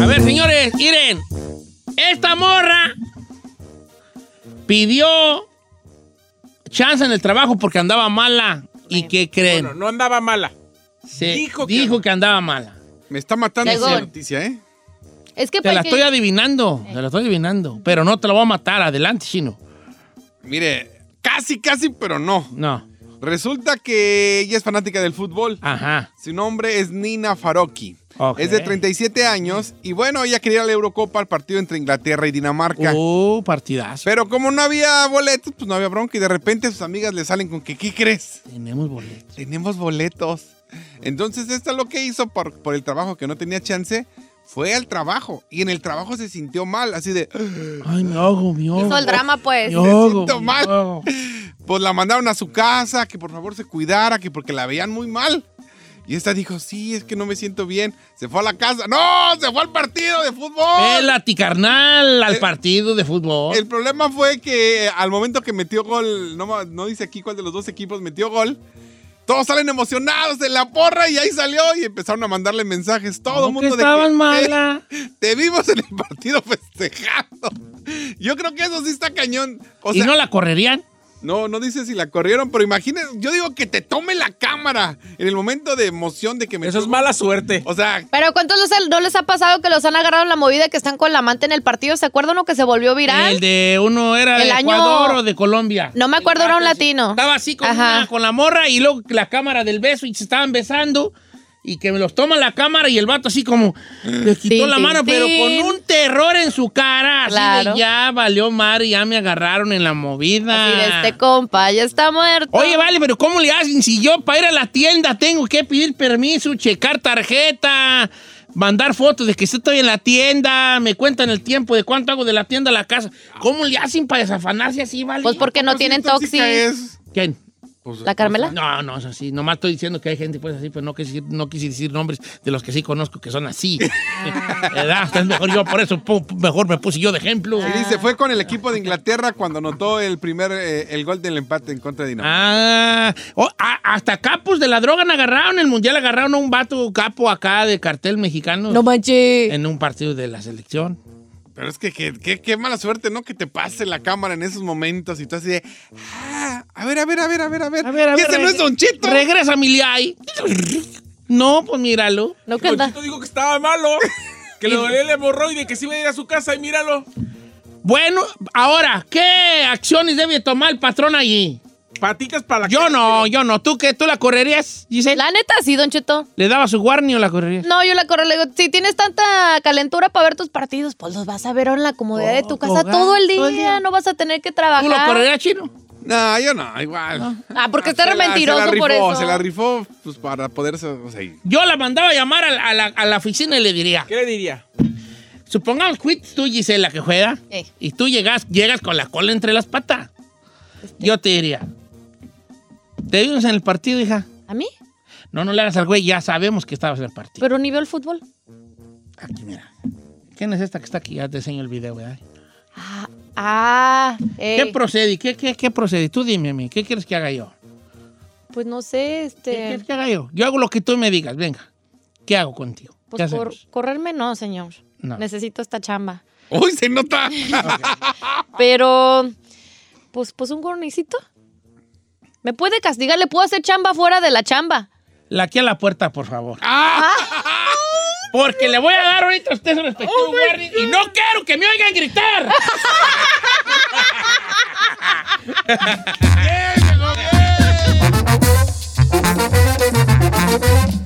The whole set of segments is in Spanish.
A ver, señores, miren. Esta morra pidió chance en el trabajo porque andaba mala. ¿Y qué creen? Bueno, no andaba mala. Se dijo dijo, que- que... andaba mala. Me está matando esa noticia, ¿eh? Es que Te la porque- estoy adivinando, te la estoy adivinando. Pero no te la voy a matar. Adelante, chino. Mire, casi, casi, pero no. No. Resulta que ella es fanática del fútbol. Ajá. Su nombre es Nina Faroki. Ok. Es de 37 años y bueno, ella quería la Eurocopa al partido entre Inglaterra y Dinamarca. Uh, partidazo. Pero como no había boletos, pues no había bronca y de repente sus amigas le salen con que, ¿qué crees? Tenemos boletos. Tenemos boletos. Entonces, esta lo que hizo por, por el trabajo que no tenía chance, fue al trabajo. Y en el trabajo se sintió mal, así de, Ay, me ahogo, me ahogo. Hizo el drama, pues. Me ahogo, siento me mal. ahogo. Pues la mandaron a su casa, que por favor se cuidara, que porque la veían muy mal. Y esta dijo, sí, es que no me siento bien. Se fue a la casa. ¡No! ¡Se fue al partido de fútbol! Pélate, carnal, al Eh, partido de fútbol. El problema fue que eh, al momento que metió gol, no, no dice aquí cuál de los dos equipos metió gol, todos salen emocionados de la porra y ahí salió y empezaron a mandarle mensajes. Todo el ¿Cómo mundo que de estaban que, mala. "Eh, te vimos en el partido festejando. Yo creo que eso sí está cañón. O ¿Y no la correrían? No, no dice si la corrieron, pero imagínense, yo digo que te tome la cámara en el momento de emoción de que me Eso es mala suerte. O sea, Pero ¿cuántos los- no les ha pasado que los han agarrado en la movida que están con la amante en el partido? ¿Se acuerdan uno que se volvió viral? El de uno era de El año- Ecuador o de Colombia. No me acuerdo, era un latino. Estaba así con, una- con la morra y luego la cámara del beso y se estaban besando. Y que me los toma la cámara y el vato así como le quitó la mano, pero con un terror en su cara. Así Claro. de ya valió mar y ya me agarraron en la movida. Así de este compa, ya está muerto. Oye, vale, pero ¿cómo le hacen si yo para ir a la tienda tengo que pedir permiso, checar tarjeta, mandar fotos de que estoy en la tienda, me cuentan el tiempo de cuánto hago de la tienda a la casa? ¿Cómo le hacen para desafanarse así, vale? Pues porque no tienen toxis. ¿Quién? Pues, ¿La Carmela? No, no es así. Nomás estoy diciendo que hay gente pues así, pero no quise, no quise decir nombres de los que sí conozco que son así. ¿Verdad? Entonces mejor yo, por eso mejor me puse yo de ejemplo. Y dice, fue con el equipo de Inglaterra cuando anotó el primer, eh, el gol del empate en contra de Dinamarca. Ah, oh, a- hasta capos de la droga han agarraron. En el mundial agarraron a un vato capo acá de cartel mexicano No manches. en un partido de la selección. Pero es que que- que- qué mala suerte, ¿no? Que te pase la cámara en esos momentos y tú así de, ah, a ver, a ver, a ver, a ver, a ver. A ver, a ¿Y ver. ese no reg- es Don Chito? Regresa, Miliay. No, pues míralo. No que Don. Chito dijo que estaba malo. Que le dolía el hemorroide, que se iba a ir a su casa y míralo. Bueno, ahora, ¿qué acciones debe tomar el patrón allí? Patitas para la Yo cara, no, yo no. ¿Tú qué? ¿Tú la correrías, Giselle? La neta, sí, Don Cheto. ¿Le daba su warning o la correrías? No, yo la corro, le digo, si tienes tanta calentura para ver tus partidos, pues los vas a ver en la comodidad de tu Oh, casa hogar, todo el día, todo el día. no vas a tener que ¿Tú lo trabajar. correrías, chino? No, yo no, igual. Ah, porque está re mentiroso se la por rifó, eso. Se la rifó pues, para poderse... O sea, Yo la mandaba a llamar a la, a la- a la oficina y le diría, ¿Qué le diría? supongamos que tú, Gisela, que juega, Eh. y tú llegas, llegas con la cola entre las patas. Yo te diría, ¿te vimos en el partido, hija? ¿A mí? No, no le hagas al güey, ya sabemos que estabas en el partido. Pero ni veo el fútbol. Aquí, mira. ¿Quién es esta que está aquí? Ya te enseño el video, ¿verdad? Ah, ah ¿Qué procede? ¿Qué, qué, qué procede? Tú dime a mí, ¿qué quieres que haga yo? pues no sé, ¿Qué este... quieres que haga yo? Yo hago lo que tú me digas, venga. ¿Qué hago contigo? ¿Qué Pues hacemos? correrme no, señor. No. Necesito esta chamba. ¡Uy, se nota! Pero, pues, pues un gornicito. ¿Me puede castigar? ¿Le puedo hacer chamba fuera de la chamba? La aquí a la puerta, por favor. Ah. Porque le voy a dar ahorita a usted su respectivo Oh warning y no quiero que me oigan gritar. Don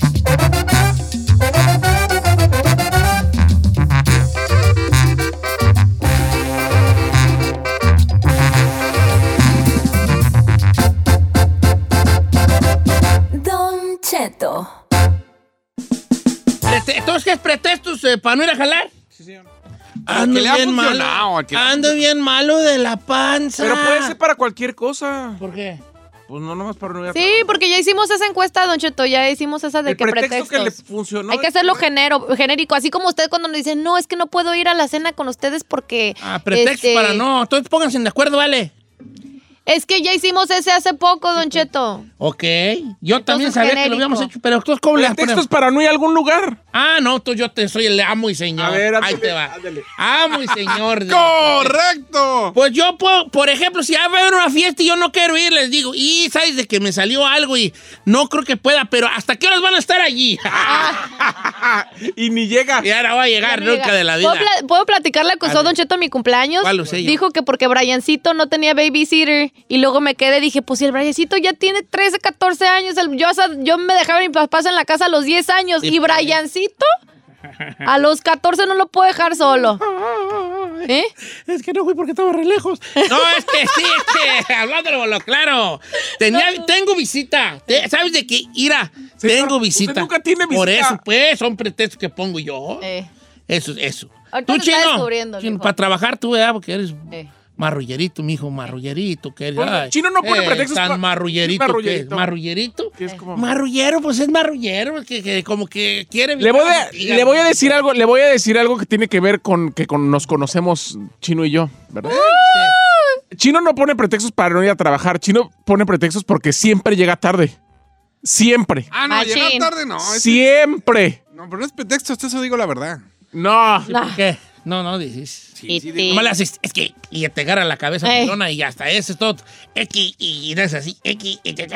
Cheto. Entonces, ¿qué es pretextos eh, para no ir a jalar? Sí, señor. Ando bien malo. al que Ando bien malo de la panza. Pero puede ser para cualquier cosa. ¿Por qué? Pues no nomás para no ir a Sí, porque ya hicimos esa encuesta, Don Cheto, ya hicimos esa de El que pretexto que le pretextos. funcionó. Hay que hacerlo genero, genérico, así como usted cuando nos dice, no, es que no puedo ir a la cena con ustedes porque... Ah, pretextos este, para no. Entonces pónganse de acuerdo, vale. Es que ya hicimos ese hace poco, Don Cheto. Ok. Yo también sabía que lo habíamos hecho, pero ¿cómo le Textos ponemos? para no ir a algún lugar. Ah, no, tú, yo te soy el amo y señor. A ver, Ahí ándale, te va. ándale. Amo y señor. ¡Correcto! Pues yo puedo, por ejemplo, si va a haber una fiesta y yo no quiero ir, les digo, y sabes de que me salió algo y no creo que pueda, pero ¿hasta qué horas van a estar allí? y ni llega. y ahora va a llegar nunca llega. de la vida. ¿Puedo, pla- puedo platicar la que usó Dale. Don Cheto en mi cumpleaños? ¿Cuál usé yo? Dijo que porque Briancito no tenía babysitter y luego me quedé, dije, pues si el Briancito ya tiene 13, 14 años, el- yo, hasta- yo me dejaba a mis papás en la casa a los 10 años Sí, y pues. A los 14 no lo puedo dejar solo. ¿Eh? Es que no fui porque estaba re lejos. No, es que sí, es que hablándolo lo claro. Tenía, tengo visita. ¿Sabes de qué? Ira, Señor, tengo usted visita. nunca tiene Por visita. eso, pues, son pretextos que pongo yo. Eh, Eso, eso. Ahorita Tú, chino, descubriendo, chino, para trabajar tú, ¿verdad? Porque eres eh. Marrullerito, mijo, marrullerito. Que Bueno, ay, Chino no pone pretextos Tan pa- marrullerito. ¿Qué es que marrullerito? ¿Marrullerito? Que es como- Marrullero, pues es marrullero. Que, que como que quiere... Le voy, a, le voy a decir algo, le voy a decir algo que tiene que ver con que con- nos conocemos Chino y yo, ¿verdad? Sí. Chino no pone pretextos para no ir a trabajar. Chino pone pretextos porque siempre llega tarde. Siempre. Ah, no, Machín. llegar tarde no. Siempre. No, pero no es pretexto, eso digo la verdad. No. ¿Por qué? No, no, dices. Y sí, ti. Nomás le haces, es que, y te agarra la cabeza pelona y ya está, eso es todo. X, y no es así, X, y te-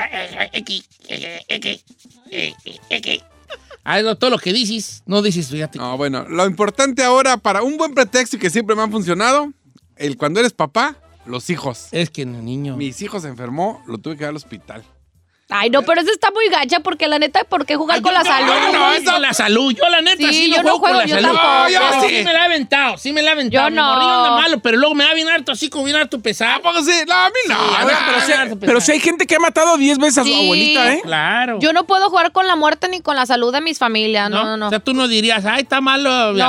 X, X, X, X. Ah, es todo lo que dices, no dices, fíjate. No, bueno, lo importante ahora para un buen pretexto y que siempre me han funcionado, el cuando eres papá, los hijos. Es que el niño. Mis hijos se enfermó, lo tuve que ir al hospital. Ay, no, pero eso está muy gacha porque la neta, ¿por qué jugar Ay, con yo la no, salud? no, es con la salud. Yo, la neta, Sí, sí, no yo no juego, con la yo salud. tampoco. Yo Pero- sí me la he aventado, sí me la he aventado. Yo no. anda malo, pero luego me va bien harto, así como bien harto pesado. ¿Cómo sí? No, a mí no. Sí, a a ver, pero harto Pero si hay gente que ha matado 10 veces a su Sí. abuelita, ¿eh? Claro. Yo no puedo jugar con la muerte ni con la salud de mis familias, no, no, no. O sea, tú no dirías, ay, está malo mi No,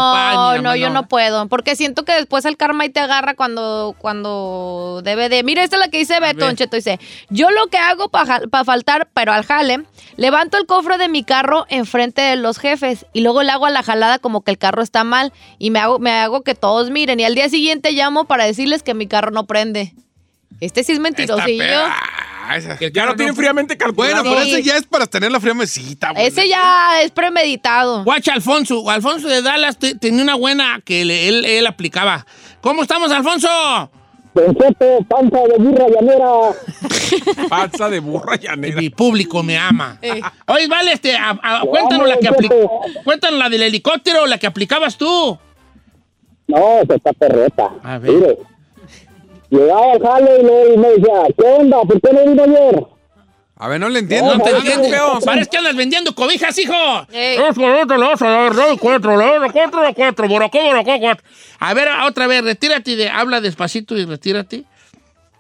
no, mamá", yo no puedo, porque siento que después el karma ahí te agarra cuando, cuando debe de... Mira, esta es la que dice Beto, ver. Don Cheto, dice, yo lo que hago para faltar, pero al jale, levanto el cofre de mi carro enfrente de los jefes y luego le hago a la jalada como que el carro está mal y me hago, me hago que todos miren y al día siguiente llamo para decirles que mi carro no prende. Este sí es mentirosillo. Ah, esa- Que el carro no- fríamente calculado. Bueno, pero Sí. ese ya es para tener la fría mesita. güey. Ese ya es premeditado. Guacha Alfonso. Alfonso de Dallas te- tenía una buena que le- él, él aplicaba. ¿Cómo estamos, Alfonso? Don Cheto, panza de burra llanera. Panza de burra llanera. Mi público me ama. Eh. Oye, vale, este, a- a- cuéntanos la que aplicó. Cuéntanos la del helicóptero, la que aplicabas tú. No, se está perreta. A ver. Mire. Llegaba al jale y me, y me decía, ¿qué onda? ¿Por qué no vino ayer? A ver, no le entiendo. No te no, feo. Parece que andas vendiendo cobijas, hijo. A a. A ver, otra vez, retírate, de, habla despacito y retírate.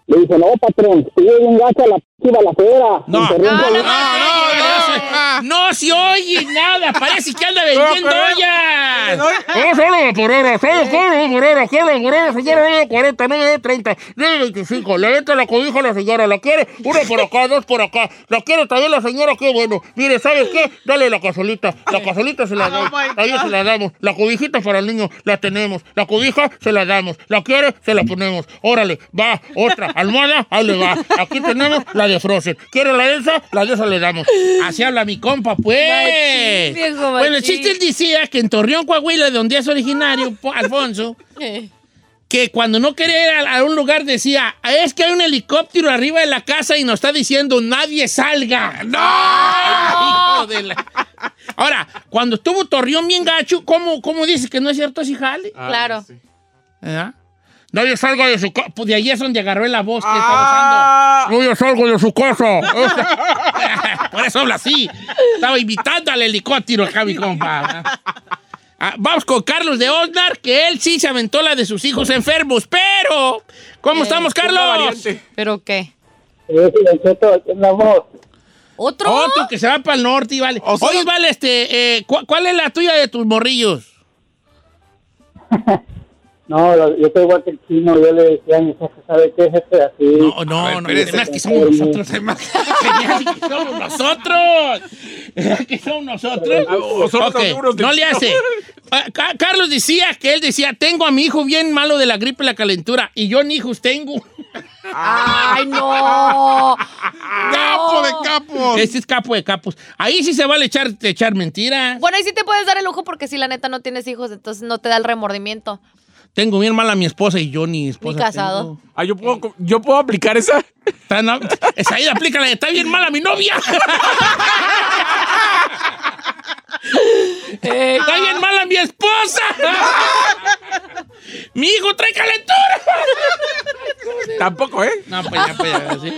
Le dije, no, patrón, sigue bien gacha la p. No. Interrumpe No, no, no, no, no se oye nada, parece que anda vendiendo ollas. No, solo de Porero, solo de Porero, quiero de Porero, señora, no de 40, no de 30, no de 25, le entra la cobija a la señora, la quiere, una por acá, dos por acá, la quiere también la señora, qué bueno, mire, ¿sabes qué? Dale la casolita, la casolita se la damos, ahí se la damos, la cobijita para el niño, la tenemos, la cobija se la damos, la quiere, se la ponemos, órale, va, otra, almohada, ahí le va, aquí tenemos la de Frozen, ¿quiere la de esa? La de esa le damos, así habla mi compa, pues. Machín, viejo, bueno, el chiste él decía que en Torreón, Coahuila, de donde es originario, po- Alfonso, Eh. que cuando no quería ir a, a un lugar decía, es que hay un helicóptero arriba de la casa y nos está diciendo, nadie salga. ¡No! Hijo de la- Ahora, cuando estuvo Torreón bien gacho, ¿cómo, cómo dices que no es cierto ese jale? Claro. ¿Verdad? Nadie salga de su casa. Pues de ahí es donde agarró la voz que Ah. estaba usando. Nadie salga de su casa. Por eso habla así. Estaba invitando al helicóptero acá, mi compa. Ah, vamos con Carlos de Osnar, que él sí se aventó la de sus hijos enfermos, pero... ¿Cómo estamos, Una Carlos? ¿Pero qué? ¿Otro? Otro que se va para el norte y vale. O solo- Oye, vale, este, eh, ¿cu- ¿cuál es la tuya de tus morrillos? No, yo soy igual que el chino, yo le decía a mi jefe, ¿sabe qué, jefe? Así. No, no, ver, no, además que somos nosotros. Genial, que somos nosotros. que somos nosotros. Ah, o son los Ok, seguros del no le hace. Ah, Ca- Carlos decía que él decía, tengo a mi hijo bien malo de la gripe y la calentura. Y yo ni hijos tengo. ¡Ay, no! ¡Capo de capos! Este es capo de capos. Ahí sí se vale echar, echar mentiras. Bueno, ahí sí te puedes dar el lujo porque si la neta no tienes hijos, entonces no te da el remordimiento. Tengo bien mal a mi esposa y yo ni esposa. Ni casado. tengo. Ah, ¿yo puedo, yo puedo aplicar esa. Esa ahí aplícala, está bien mala mi novia. está bien mala mi esposa. mi hijo trae calentura. Tampoco, ¿eh? No, pues ya, pues ya, sí.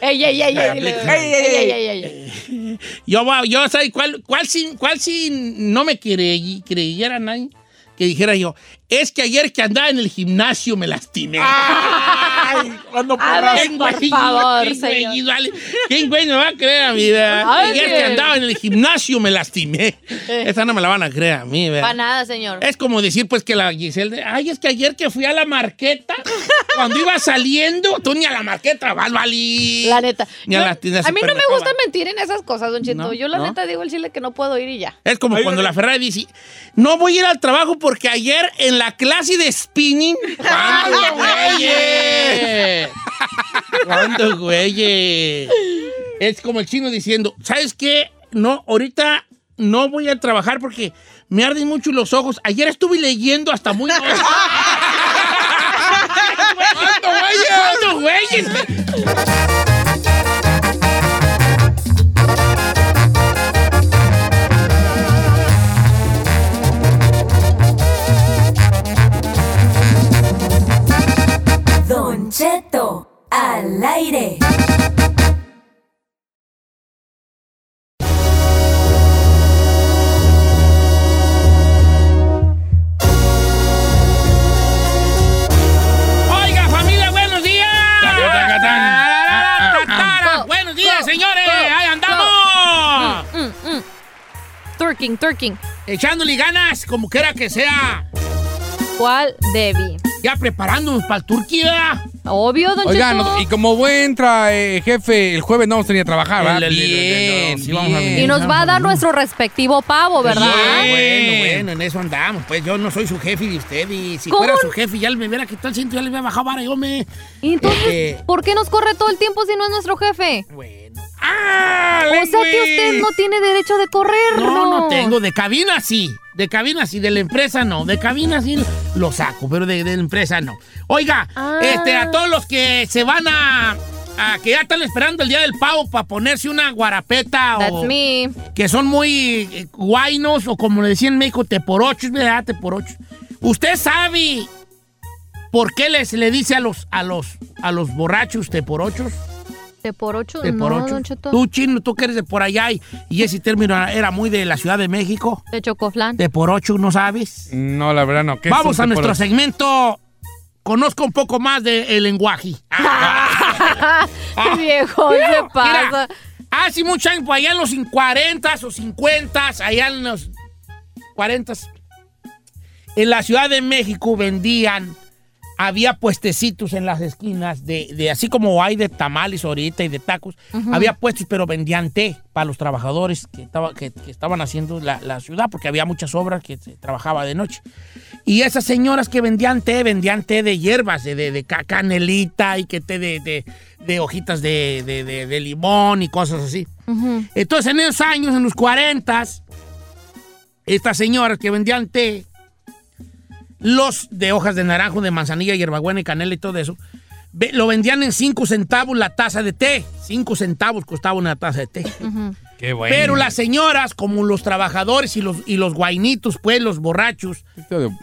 ¡Ey, ey, ey! ey, Aplica. ¡Ey, ey, ey, ey, ey! Yo, va- yo ¿sabes cuál, cuál, si, cuál si no me creyera nadie? Que dijera yo, es que ayer que andaba en el gimnasio me lastimé. Ay, cuando ver, ¿Quién por favor, ¿Quién güey? señor. Vale. ¿Quién güey me va a creer a mí? Ayer que andaba en el gimnasio me lastimé. Esa no me la van a creer a mí, ¿verdad? Pa' nada, señor. Es como decir, pues, que la Giselle, de, ay, es que ayer que fui a la marqueta, cuando iba saliendo, tú ni a la marqueta vas, Vali. La neta. Ni a Yo- la tienda a mí no me gusta mentir en esas cosas, Don Cheto. No, Yo la no. neta digo el chile que no puedo ir y ya. Es como Ay, cuando la Ferrari dice, no voy a ir al trabajo porque ayer en la clase de spinning, ¿cuándo, güeyes? ¿Cuándo, güeyes? Es como el chino diciendo, ¿sabes qué? No, ahorita no voy a trabajar porque me arden mucho los ojos. Ayer estuve leyendo hasta muy noche. ¿Cuándo, güeyes? ¿Cuándo, güeyes? Don Cheto, al aire. Twerking, twerking. Echándole ganas, como quiera que sea. ¿Cuál Debbie? Ya preparándonos para el Turquía. Obvio, Don Oigan, Cheto. y como buen tra- eh, jefe, el jueves no vamos a venir a trabajar, ¿verdad? Bien, el- sí, vamos a bien. Y nos va a dar nuestro respectivo pavo, ¿verdad? Bueno, Bien. bueno, en eso andamos. Pues yo no soy su jefe de usted. Y si ¿Cómo? fuera su jefe, ya me hubiera quitado el cinto, ya le hubiera bajado vara. Yo me. ¿Y entonces Eh, por qué nos corre todo el tiempo si no es nuestro jefe? Bueno. ¡Ah! O sea que usted no tiene derecho de correr. No, no tengo. De cabina sí. De cabina sí. De la empresa no. De cabina sí lo saco, pero de, de la empresa no. Oiga, Ah. este, a todos los que se van a. a que ya están esperando el día del pavo para ponerse una guarapeta That's o me. que son muy eh, guainos o como le decían en México, teporochos, ¿verdad? Teporochos. ¿Usted sabe por qué les, le dice a los, a los, a los borrachos teporochos? ¿De por ocho? De por no, ocho. Don Cheto. Tú, chino, tú que eres de por allá y, y ese término era muy de la Ciudad de México. De chocoflan. De por ocho, ¿no sabes? No, la verdad no. ¿Qué Vamos a nuestro segmento. Conozco un poco más del lenguaje. Qué viejo se pasa. Mira, hace mucho tiempo, allá en los 40 o 50, allá en los 40, en la Ciudad de México vendían, había puestecitos en las esquinas, de, de así como hay de tamales ahorita y de tacos, había puestos, pero vendían té para los trabajadores que, estaba- que- que estaban haciendo la, la ciudad, porque había muchas obras que se trabajaba de noche. Y esas señoras que vendían té, vendían té de hierbas, de, de, de ca- canelita y que té de, de- hojitas de, de- de- de limón y cosas así. Ujú. Entonces, en esos años, en los 40, estas señoras que vendían té, los de hojas de naranjo, de manzanilla, hierbabuena y canela y todo eso, ve- lo vendían en 5 centavos la taza de té. 5 centavos costaba una taza de té. Qué bueno. Pero las señoras, como los trabajadores y los, y los guainitos, pues, los borrachos,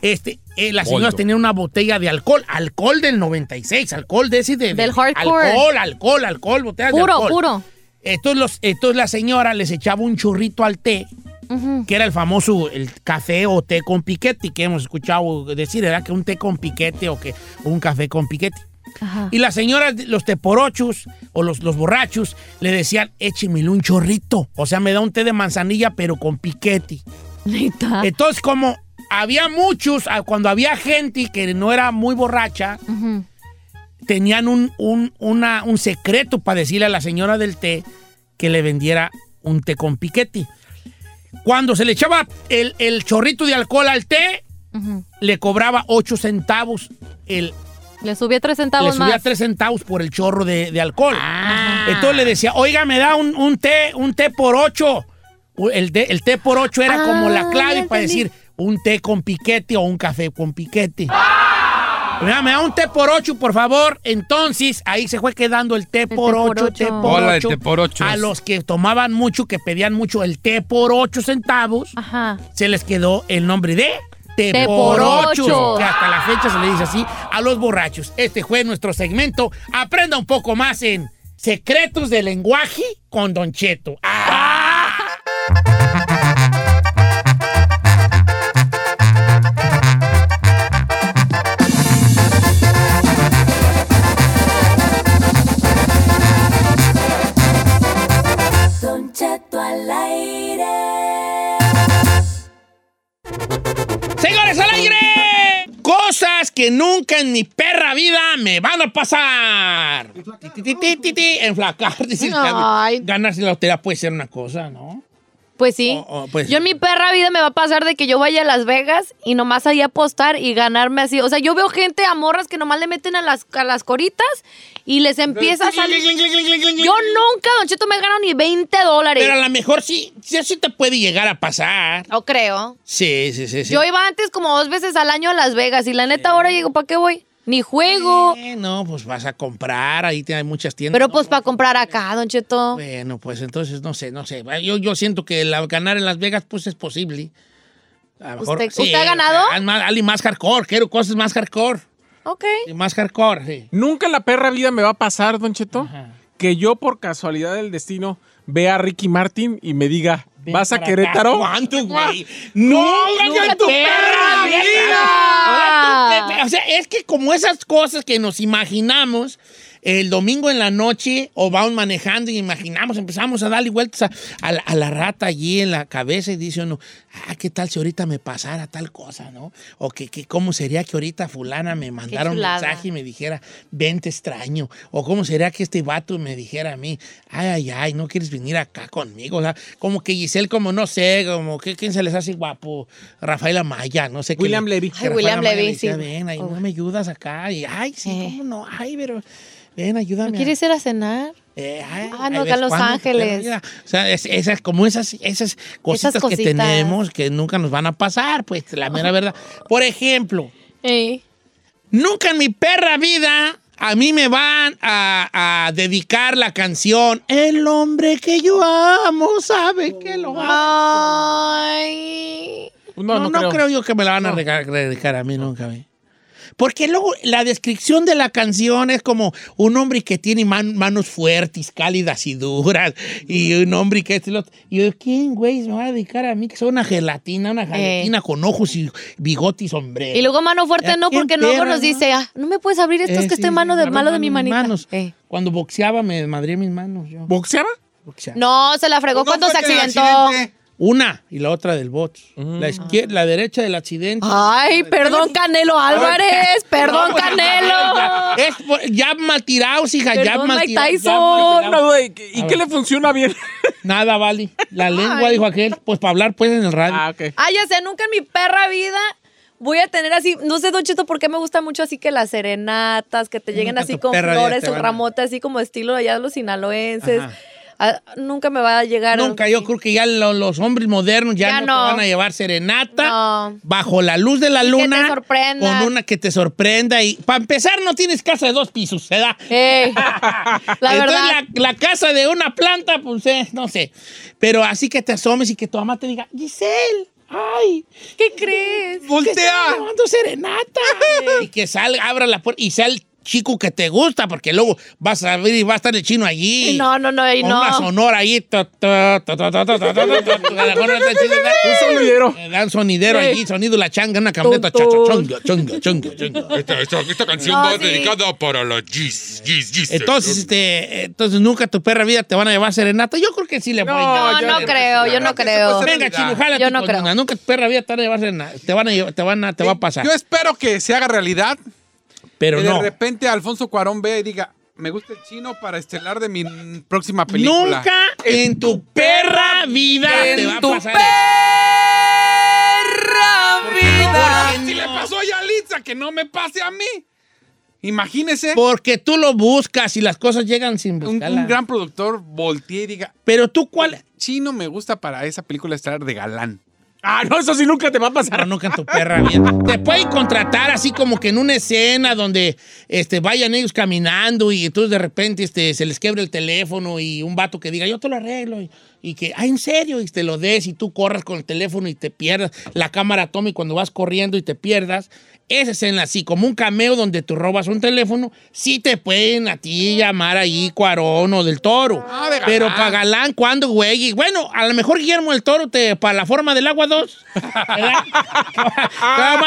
este, eh, las señoras Boldo. tenían una botella de alcohol, alcohol del 96, alcohol de ese de, de- Del hardcore. Alcohol, alcohol, alcohol, botellas de Puro, alcohol. puro. Entonces, los, entonces la señora les echaba un churrito al té, Que era el famoso el café o té con piquete, que hemos escuchado decir, ¿verdad? Que un té con piquete o que un café con piquete. Ajá. Y las señoras, los teporochos o los, los borrachos, le decían, échemele un chorrito. O sea, me da un té de manzanilla, pero con piquete. Entonces, como había muchos, ah, cuando había gente que no era muy borracha, tenían un, un, una- un secreto para decirle a la señora del té que le vendiera un té con piquete. Cuando se le echaba el, el chorrito de alcohol al té, le cobraba 8 centavos el, Le subí tres le centavos subía más. tres centavos por el chorro de, de alcohol. Entonces le decía, oiga, me da un, un té, un té por ocho. U- El, de- el té por ocho era Ah, como la clave ya para entendí. decir un té con piquete o un café con piquete. Mira, me da un té por ocho, por favor. Entonces, ahí se fue quedando el té por té por ocho, ocho. té por Hola, el ocho. té por ocho. A los que tomaban mucho, que pedían mucho el té por ocho centavos, Ajá. se les quedó el nombre de Té Té por por ocho, ocho. que hasta la fecha se le dice así a los borrachos. Este fue nuestro segmento. Aprenda un poco más en Secretos del Lenguaje con Don Cheto. ¡Ah! que nunca en mi perra vida me van a pasar. Enflacar. Ay. ganarse la lotería puede ser una cosa, ¿no? Pues sí. O- o, pues- yo en mi perra vida me va a pasar de que yo vaya a Las Vegas y nomás ahí a apostar y ganarme así. O sea, yo veo gente a morras que nomás le meten a las, a las coritas y les empieza a salir. Yo nunca, Don Cheto, me he ganado ni 20 dólares. Pero a lo mejor sí, sí, sí te puede llegar a pasar. No creo. Sí, sí, sí. sí. Yo iba antes como dos veces al año a Las Vegas y la neta ahora digo, ¿para qué voy? Ni juego. Eh, no, pues vas a comprar, ahí hay muchas tiendas. Pero No, pues para comprar acá, Don Cheto. Bueno, pues entonces no sé, no sé. Yo, yo siento que la- ganar en Las Vegas, pues es posible. A lo ¿Usted- usted ha ganado? ah, más- Ali, más hardcore, quiero cosas más hardcore. Ok. Sí, Más hardcore, sí. Nunca en la perra vida me va a pasar, Don Cheto, Ajá. que yo por casualidad del destino vea a Ricky Martin y me diga, Ven ¿vas a. Querétaro? ¿Cuánto, güey? ¡Nunca nunca en tu perra vida! O sea, es que como esas cosas que nos imaginamos el domingo en la noche o vamos manejando y imaginamos, empezamos a darle vueltas a, a la, a la rata allí en la cabeza y dice uno, ah, ¿qué tal si ahorita me pasara tal cosa, no? O que, que cómo sería que ahorita fulana me mandara un mensaje y me dijera, vente extraño. O cómo sería que este vato me dijera a mí, ay, ay, ay, no quieres venir acá conmigo. O sea, como que Giselle, como no sé, como que quién se les hace guapo, Rafael Amaya, no sé qué. William le- Levy. que Ay, Rafael William Levy, decía, sí. Ven, ahí, Oh. no me ayudas acá. Y, ay, sí, Eh. cómo no, ay, pero ven, ayúdame. ¿No quieres ir a cenar? Eh, ay, Ah, no, acá ¿ves en Los? Ángeles. O sea, es- esas, como esas, esas cositas, que cositas. tenemos que nunca nos van a pasar, pues, la mera verdad. Por ejemplo. Nunca en mi perra vida a mí me van a, a dedicar la canción El hombre que yo amo sabe que lo amo. Ay. No, no, no, creo. creo yo que me la van a dedicar a mí nunca. güey. Porque luego la descripción de la canción es como un hombre que tiene man- manos fuertes, cálidas y duras, y un hombre que es el otro. Y yo, ¿quién, güey, me va a dedicar a mí que soy una gelatina, una gelatina con ojos y bigote y sombrero? Y luego mano fuerte ¿A no, porque luego perra, nos no? dice, ah, no me puedes abrir esto, es Eh, que sí, estoy mano de malo de mi manita. manos. Eh. Cuando boxeaba me madré mis manos yo. ¿Boxeaba? Boxeaba. No, se la fregó ¿No cuando se accidentó. accidente? Una y la otra del bot. La, izquier- la derecha del accidente. Ay, perdón, Canelo Álvarez, perdón, No, pues, Canelo. Es ya mal tirados, hija, ya mal Mike tirados. ya Tyson. duda, ¿y, y qué le funciona bien? Nada, vale. La lengua, Ay. dijo aquel, pues para hablar pues en el radio. ah, ok. Ay, ya sé, nunca en mi perra vida voy a tener así, no sé, Don Cheto, por qué me gusta mucho así que las serenatas, que te lleguen Nunca así con flores, te el van a- ramote así como estilo allá de los sinaloenses. Ajá. Ah, nunca me va a llegar. Nunca, yo creo que ya lo- los hombres modernos ya, Ya no, no. te van a llevar serenata No. bajo la luz de la Y que luna. te sorprenda. Con una que te sorprenda. Y para empezar, no tienes casa de dos pisos, ¿verdad? Ey, la Entonces, verdad. La, la casa de una planta, pues eh, no sé. Pero así que te asomes y que tu mamá te diga, Giselle, ay, ¿Qué crees? que ¡Voltea! llevando serenata. y que salga, abra la puerta y sea el chico que te gusta, porque luego vas a ver y va a estar el chino allí. No, no, no, ahí no. Una sonora ahí. Un sonidero. Dan sonidero allí, sonido la changa, una camioneta chonga, chonga, chonga, chonga. Esta, esta, canción va dedicada para la Gis, Gis, Gis. Entonces, este, entonces nunca tu perra vida te van a llevar serenata. Yo creo que sí le voy. No, no, no creo, yo no creo. Venga, chino, jala. Yo no creo. Nunca tu perra vida te van a llevar serenata. Te van a, te van a, te va a pasar. Yo espero que se haga realidad pero que de no. repente Alfonso Cuarón vea y diga, me gusta el chino para estelar de mi próxima película. Nunca en tu perra vida te va a tu pasar. Porque Si le pasó a Yalitza, que no me pase a mí. Imagínese Porque tú lo buscas y las cosas llegan sin un, buscarla. un gran productor voltee y diga, Pero tú, ¿cuál? chino me gusta para esa película estar de galán. Ah, no, eso sí nunca te va a pasar. Pero nunca en tu perra vida. Te pueden contratar así como que en una escena donde este, vayan ellos caminando y entonces de repente este, se les quebre el teléfono y un vato que diga, yo te lo arreglo. Y, y que, ah, en serio, y te lo des y tú corras con el teléfono y te pierdas. La cámara toma y cuando vas corriendo y te pierdas. Esa escena así, como un cameo donde tú robas un teléfono, sí te pueden a ti llamar ahí Cuarón o del Toro. Ah, de Pero para Galán, ¿cuándo, güey? Y bueno, a lo mejor Guillermo del Toro te para la forma del agua 2.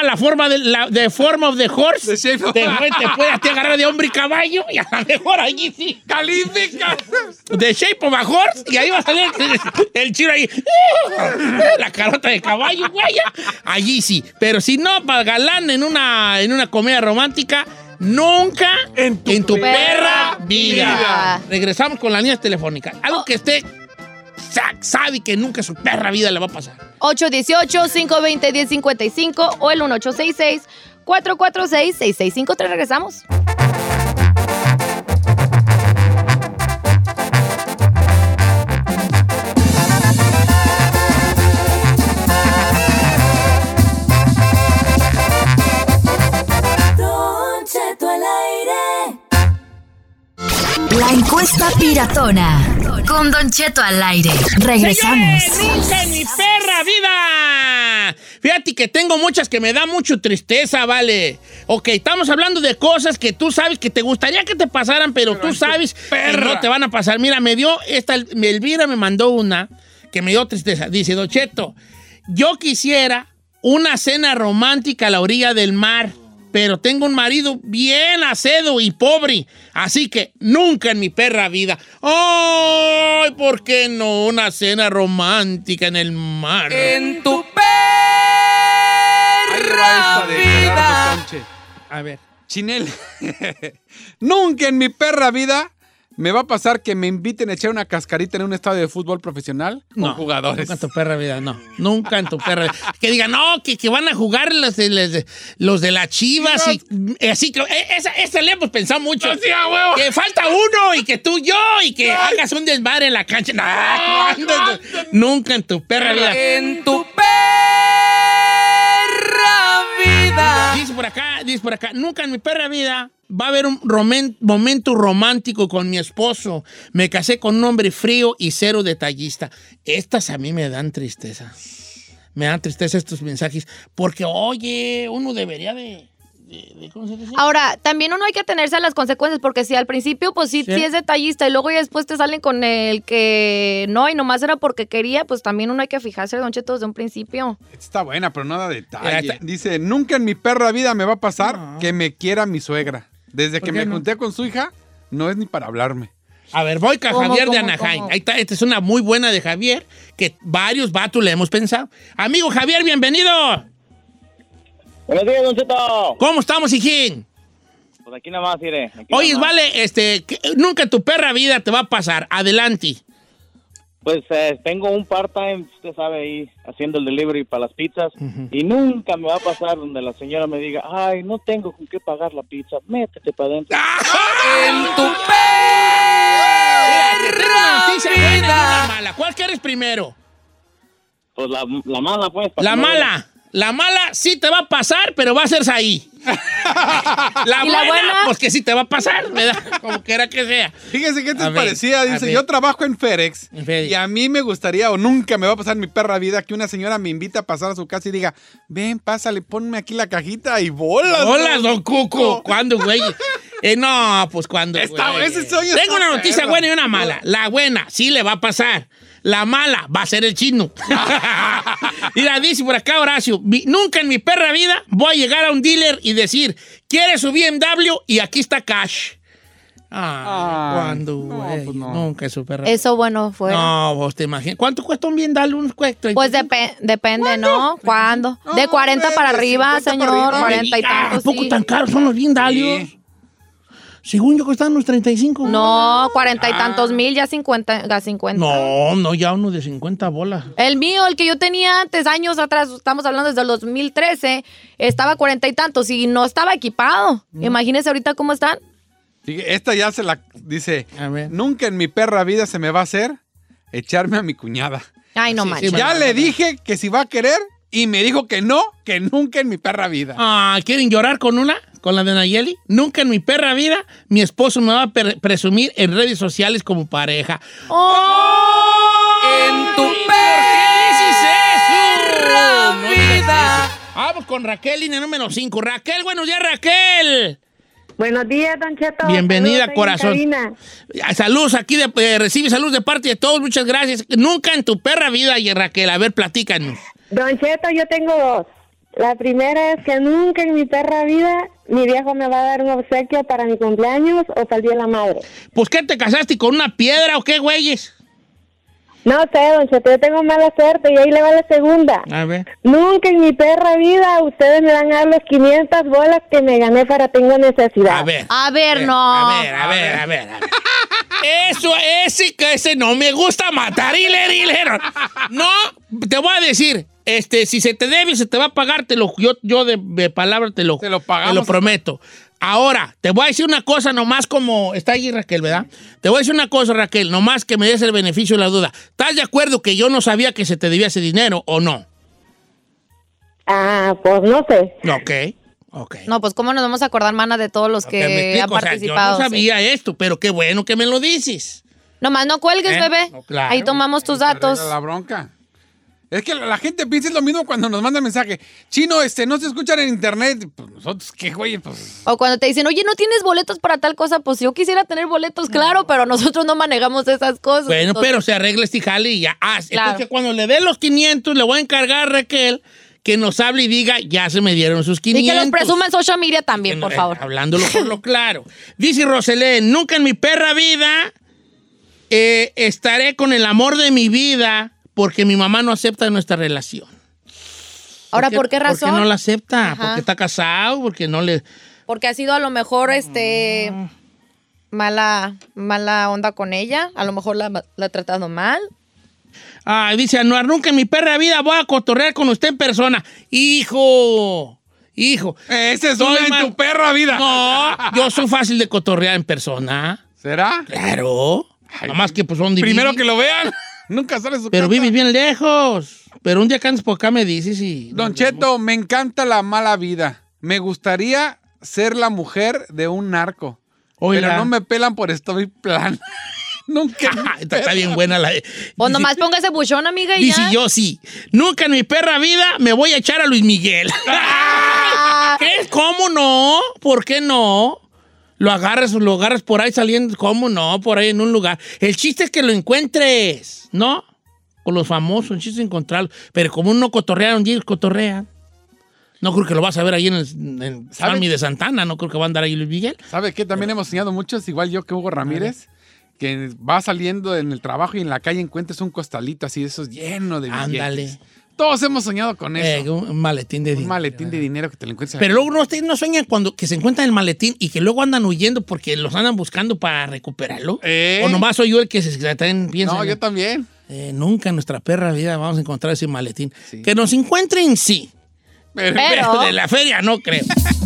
la forma de, la, de form of the horse. The shape of- te, te puede a ti agarrar de hombre y caballo y a lo mejor allí sí. ¡Califica! The shape of a horse y ahí va a salir el, el chino ahí. La carota de caballo, güey. Allí sí. Pero si no, para Galán en una, en una comedia romántica, nunca en tu, perra vida. vida. Regresamos con las líneas telefónicas. Algo que esté sa- sabe que nunca su perra vida le va a pasar. 818-520-1055 o el 1866-446-6653. Regresamos. La encuesta piratona. Con Don Cheto al aire. Regresamos. Señores, mi perra vida. Fíjate que tengo muchas que me da mucho tristeza, vale. Ok, estamos hablando de cosas que tú sabes que te gustaría que te pasaran, pero, tú sabes que no te van a pasar. Mira, me dio esta, Elvira me mandó una que me dio tristeza. Dice, Don Cheto, yo quisiera una cena romántica a la orilla del mar, pero tengo un marido bien acedo y pobre, así que nunca en mi perra vida. ¡Ay! ¿Por qué no una cena romántica en el mar? En tu Gerardo Conche. A ver. Chinel. Nunca en mi perra vida me va a pasar que me inviten a echar una cascarita en un estadio de fútbol profesional con No, jugadores. Nunca en tu perra vida, no. Nunca en tu perra vida. Que digan, no, que, que van a jugar los de, los de- los de las chivas y eh, así que eh, esa, esa le hemos pensado mucho. A huevo. Que falta uno y que tú yo y que hagas un desmadre en la cancha. No, nunca en tu perra vida. En tu perra vida. Dice por acá, dice por acá, nunca en mi perra vida va a haber un momento romántico con mi esposo. Me casé con un hombre frío y cero detallista. Estas a mí me dan tristeza. Me dan tristeza estos mensajes porque, oye, uno debería de... de-. Ahora, también uno hay que atenerse a las consecuencias, porque si al principio, pues sí, Sí. sí, es detallista y luego ya después te salen con el que no y nomás era porque quería, pues también uno hay que fijarse, Don Cheto, desde un principio. Está buena, pero nada de detalle. Dice, nunca en mi perra vida me va a pasar No. que me quiera mi suegra. Desde ¿Por que me no? junté con su hija, no es ni para hablarme. A ver, voy con ¿Cómo, Javier de Anaheim. cómo? Ahí está, esta es una muy buena de Javier, que varios vatos le hemos pensado. Amigo Javier, bienvenido. Buenos días, Don Cheto. ¿Cómo estamos, hijín? Pues aquí nada más, aquí Oye, vale, este, nunca en tu perra vida te va a pasar. Adelante. Pues eh, tengo un part-time, usted sabe, ahí haciendo el delivery para las pizzas. Y nunca me va a pasar donde la señora me diga, ay, no tengo con qué pagar la pizza, métete para adentro. En tu perra mala. ¿Cuál quieres primero? Pues la, la mala, pues. para La no mala. La mala sí te va a pasar, pero va a ser ahí. La ¿Y la buena, buena? pues que sí te va a pasar, ¿verdad? Como quiera que sea. Fíjese que esto A es ver, parecida. a Dice, yo trabajo en FedEx, En FedEx. y a mí me gustaría o nunca me va a pasar en mi perra vida que una señora me invita a pasar a su casa y diga, ven, pásale, ponme aquí la cajita y bolas. Hola, don Cuco. ¿Cuándo, güey? Eh, no, pues cuando. Está- ese sueño Tengo está una noticia buena y una mala. La buena, sí le va a pasar. La mala va a ser el chino. Mira, dice por acá Horacio, "Mi- nunca en mi perra vida voy a llegar a un dealer y decir, ¿quieres su BMW? Y aquí está cash. Ah, Ay, ¿cuándo, no, pues no. Nunca en su perra Eso bueno fue. No, vos te imaginas. ¿Cuánto cuesta un BMW? Un cuesta? Pues depe- depende, ¿no? ¿Cuándo? De No, 40 hombre, para arriba, 50 para señor. arriba. 40 y Ah, ¿A tantos. poco sí. tan caros son los BMW? Sí. Según yo costaban unos 35. No, cuarenta y tantos mil, ya cincuenta, ya cincuenta. No, no, ya uno de 50 bolas. El mío, el que yo tenía antes, años atrás, estamos hablando desde el 2013, estaba cuarenta y tantos y no estaba equipado. Mm. Imagínense ahorita cómo están. Esta ya se la dice. Nunca en mi perra vida se me va a hacer echarme a mi cuñada. Ay, no Sí, manches. sí, ya le dije que si va a querer y me dijo que no, que nunca en mi perra vida. Ah, ¿quieren llorar con una? ¿Con la de Nayeli? Nunca en mi perra vida mi esposo me va a presumir en redes sociales como pareja. En tu perra vida. Vamos con Raquel, línea número 5. Raquel, buenos días, Raquel. Buenos días, Don Cheto. Bienvenida, Saludos corazón. Ah, Saludos aquí, de, eh, recibe saludos de parte de todos, muchas gracias. Nunca en tu perra vida, y Raquel, a ver, platícanos. Don Cheto, yo tengo dos. La primera es que nunca en mi perra vida mi viejo me va a dar un obsequio para mi cumpleaños o para el Día de la Madre. ¿Pues qué te casaste con una piedra o qué, güeyes? No sé, Don Cheto, yo tengo mala suerte y ahí le va la segunda. A ver. Nunca en mi perra vida ustedes me van a dar los 500 bolas que me gané para tengo necesidad. A ver. A ver, no. A ver, a ver, a ver. a ver. Eso, ese, que ese no me gusta matar, hiler, hiler. No, te voy a decir, este, si se te debe, se te va a pagar, te lo, yo, yo de, de palabra te lo, Te lo pagamos. te lo prometo. Ahora, te voy a decir una cosa nomás como... Está ahí Raquel, ¿verdad? Te voy a decir una cosa, Raquel, nomás que me des el beneficio de la duda. ¿Estás de acuerdo que yo no sabía que se te debía ese dinero o no? Ah, pues no sé. Ok, ok. No, pues cómo nos vamos a acordar, mana, de todos los que han o sea, participado. yo no sí. sabía esto, pero qué bueno que me lo dices. Nomás no cuelgues, ¿Eh? bebé. No, claro. Ahí tomamos tus datos. la bronca. Es que la, la gente piensa lo mismo cuando nos manda mensaje. Chino, este, no se escuchan en internet. Pues nosotros, ¿qué, güey? Pues O cuando te dicen, oye, ¿no tienes boletos para tal cosa? Pues yo quisiera tener boletos, claro, pero nosotros no manejamos esas cosas. Bueno, Entonces, pero se arregla este jale y ya. Ah, Claro. Entonces, cuando le dé los 500, le voy a encargar a Raquel que nos hable y diga, ya se me dieron sus 500. Y que los presuma en social media también, por Eh, favor. Hablándolo por lo claro. Dice Roselén, nunca en mi perra vida eh, estaré con el amor de mi vida porque mi mamá no acepta nuestra relación. Ahora, ¿por qué razón? Porque no la acepta, Ajá. porque está casado, porque no le... Porque ha sido a lo mejor este mala, mala onda con ella. A lo mejor la, la ha tratado mal. Ah, dice Anuar, nunca en mi perra vida voy a cotorrear con usted en persona. Hijo, hijo. ese es una en tu perra vida. No, yo soy fácil de cotorrear en persona. ¿Será? Claro. Nomás que pues son Primero que lo vean. Nunca sale su Pero casa. vives bien lejos. Pero un día que andes por acá me dices y... Don Cheto, me encanta la mala vida. Me gustaría ser la mujer de un narco. Oiga. Pero no me pelan por estoy plan. Nunca. está, está bien perra- buena la... Pues nomás póngase buchón, amiga, y Dice ya. yo sí. Nunca en mi perra vida me voy a echar a Luis Miguel. ¿Qué? ¿Cómo no? ¿Por qué no? Lo agarras, lo agarras por ahí saliendo. ¿Cómo no? Por ahí en un lugar. El chiste es que lo encuentres, ¿no? Con los famosos, el chiste es encontrarlo. Pero como uno cotorrearon, ellos cotorrean. No creo que lo vas a ver ahí en el en. Sammy de Santana. No creo que va a andar ahí Luis Miguel. ¿Sabe qué? También hemos soñado muchos, igual yo que Hugo Ramírez, que va saliendo en el trabajo y en la calle encuentres un costalito así de esos lleno de billetes. Ándale. Todos hemos soñado con Eh, eso. un maletín de un dinero. maletín de dinero que te lo encuentras. Pero luego no, ustedes no sueñan cuando que se encuentran el maletín y que luego andan huyendo porque los andan buscando para recuperarlo. ¿Eh? O nomás soy yo el que se también piensa. No, en- yo también. Eh, nunca en nuestra perra vida vamos a encontrar ese maletín. Sí. Que nos encuentren, sí. Pero, Pero- Pero de la feria no creo.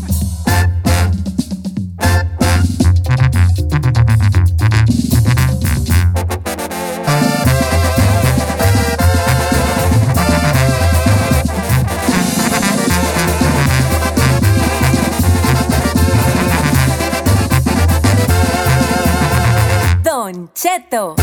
Prieto.